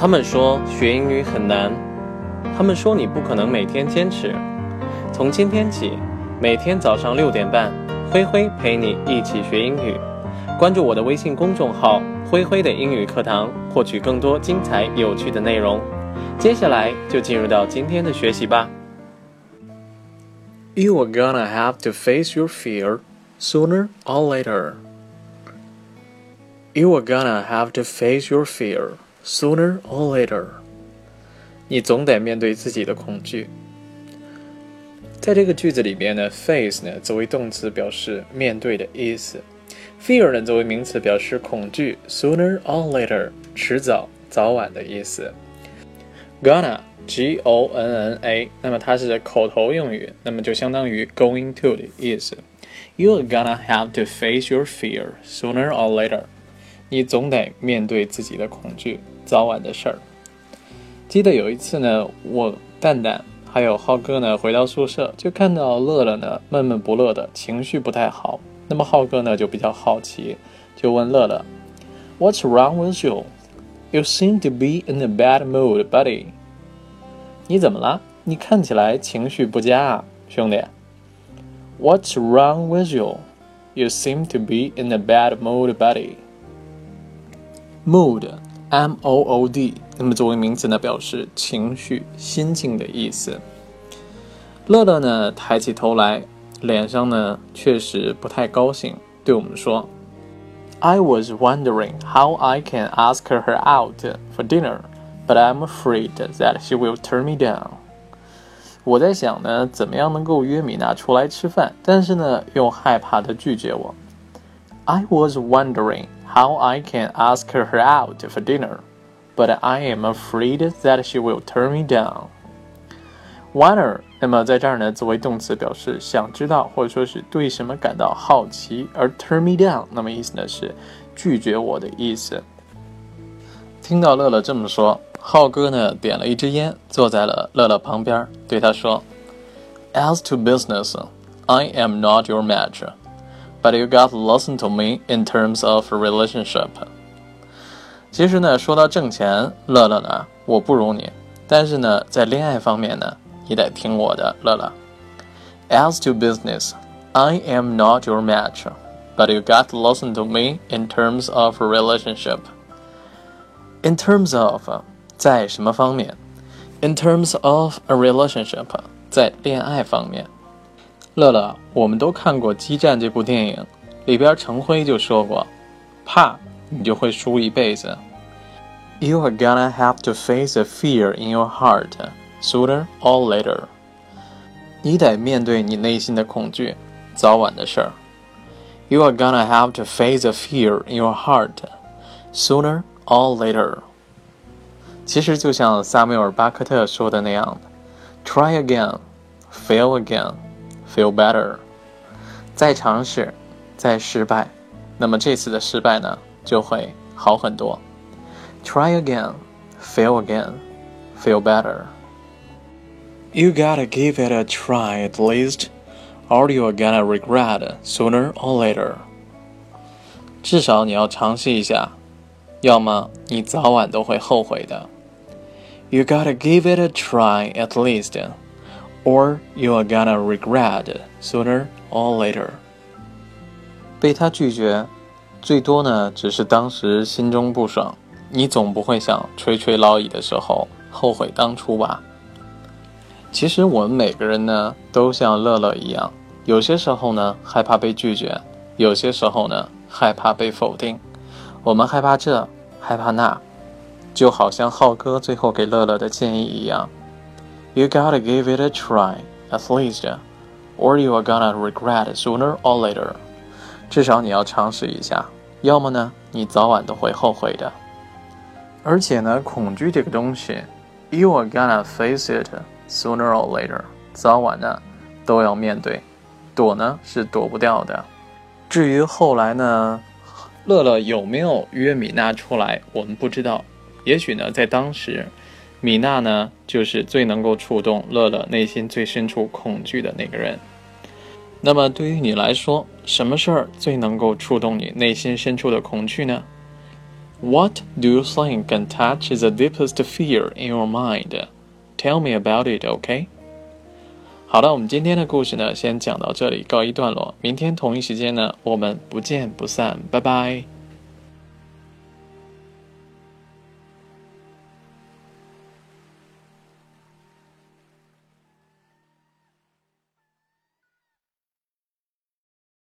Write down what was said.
他们说学英语很难，他们说你不可能每天坚持。从今天起，每天早上六点半，灰灰陪你一起学英语。关注我的微信公众号“灰灰的英语课堂”，获取更多精彩有趣的内容。接下来就进入到今天的学习吧。You are gonna have to face your fear sooner or later. You are gonna have to face your fear. Sooner or later，你总得面对自己的恐惧。在这个句子里边呢，face 呢作为动词表示面对的意思，fear 呢作为名词表示恐惧。Sooner or later，迟早、早晚的意思。Gonna，G O N N A，那么它是口头用语，那么就相当于 going to 的意思。You are gonna have to face your fear sooner or later。你总得面对自己的恐惧。早晚的事儿。记得有一次呢，我蛋蛋还有浩哥呢回到宿舍，就看到乐乐呢闷闷不乐的，情绪不太好。那么浩哥呢就比较好奇，就问乐乐：“What's wrong with you? You seem to be in a bad mood, buddy。”你怎么了？你看起来情绪不佳啊，兄弟。What's wrong with you? You seem to be in a bad mood, buddy. Mood. M O O D，那么作为名词呢，表示情绪、心境的意思。乐乐呢，抬起头来，脸上呢确实不太高兴，对我们说：“I was wondering how I can ask her out for dinner, but I'm afraid that she will turn me down。”我在想呢，怎么样能够约米娜出来吃饭，但是呢，又害怕她拒绝我。I was wondering。How I can ask her out for dinner, but I am afraid that she will turn me down. Wonder，那么在这儿呢，作为动词表示想知道或者说是对什么感到好奇，而 turn me down，那么意思呢是拒绝我的意思。听到乐乐这么说，浩哥呢点了一支烟，坐在了乐乐旁边，对他说：“As to business, I am not your match。” But you got to listen to me in terms of relationship。其实呢，说到挣钱，乐乐呢，我不如你，但是呢，在恋爱方面呢，你得听我的，乐乐。As to business, I am not your match, but you got to listen to me in terms of relationship. In terms of，在什么方面？In terms of a relationship，在恋爱方面。 乐乐，我们都看过《激战》这部电影，里边陈辉就说过：“怕你就会输一辈子。” You are gonna have to face a fear in your heart sooner or later。你得面对你内心的恐惧，早晚的事儿。You are gonna have to face a fear in your heart sooner or later。其实就像萨缪尔·巴克特说的那样：“Try again, fail again。” Feel better，再尝试，再失败，那么这次的失败呢就会好很多。Try again, fail again, feel better. You gotta give it a try at least, or you're gonna regret sooner or later. 至少你要尝试一下，要么你早晚都会后悔的。You gotta give it a try at least Or you are gonna regret sooner or later。被他拒绝，最多呢只是当时心中不爽，你总不会想垂垂老矣的时候后悔当初吧？其实我们每个人呢都像乐乐一样，有些时候呢害怕被拒绝，有些时候呢害怕被否定，我们害怕这，害怕那，就好像浩哥最后给乐乐的建议一样。You gotta give it a try, at least, or you are gonna regret sooner or later. 至少你要尝试一下，要么呢，你早晚都会后悔的。而且呢，恐惧这个东西，you are gonna face it sooner or later，早晚呢都要面对，躲呢是躲不掉的。至于后来呢，乐乐有没有约米娜出来，我们不知道。也许呢，在当时。米娜呢，就是最能够触动乐乐内心最深处恐惧的那个人。那么对于你来说，什么事儿最能够触动你内心深处的恐惧呢？What do you think can touch the deepest fear in your mind? Tell me about it, OK? 好了，我们今天的故事呢，先讲到这里，告一段落。明天同一时间呢，我们不见不散，拜拜。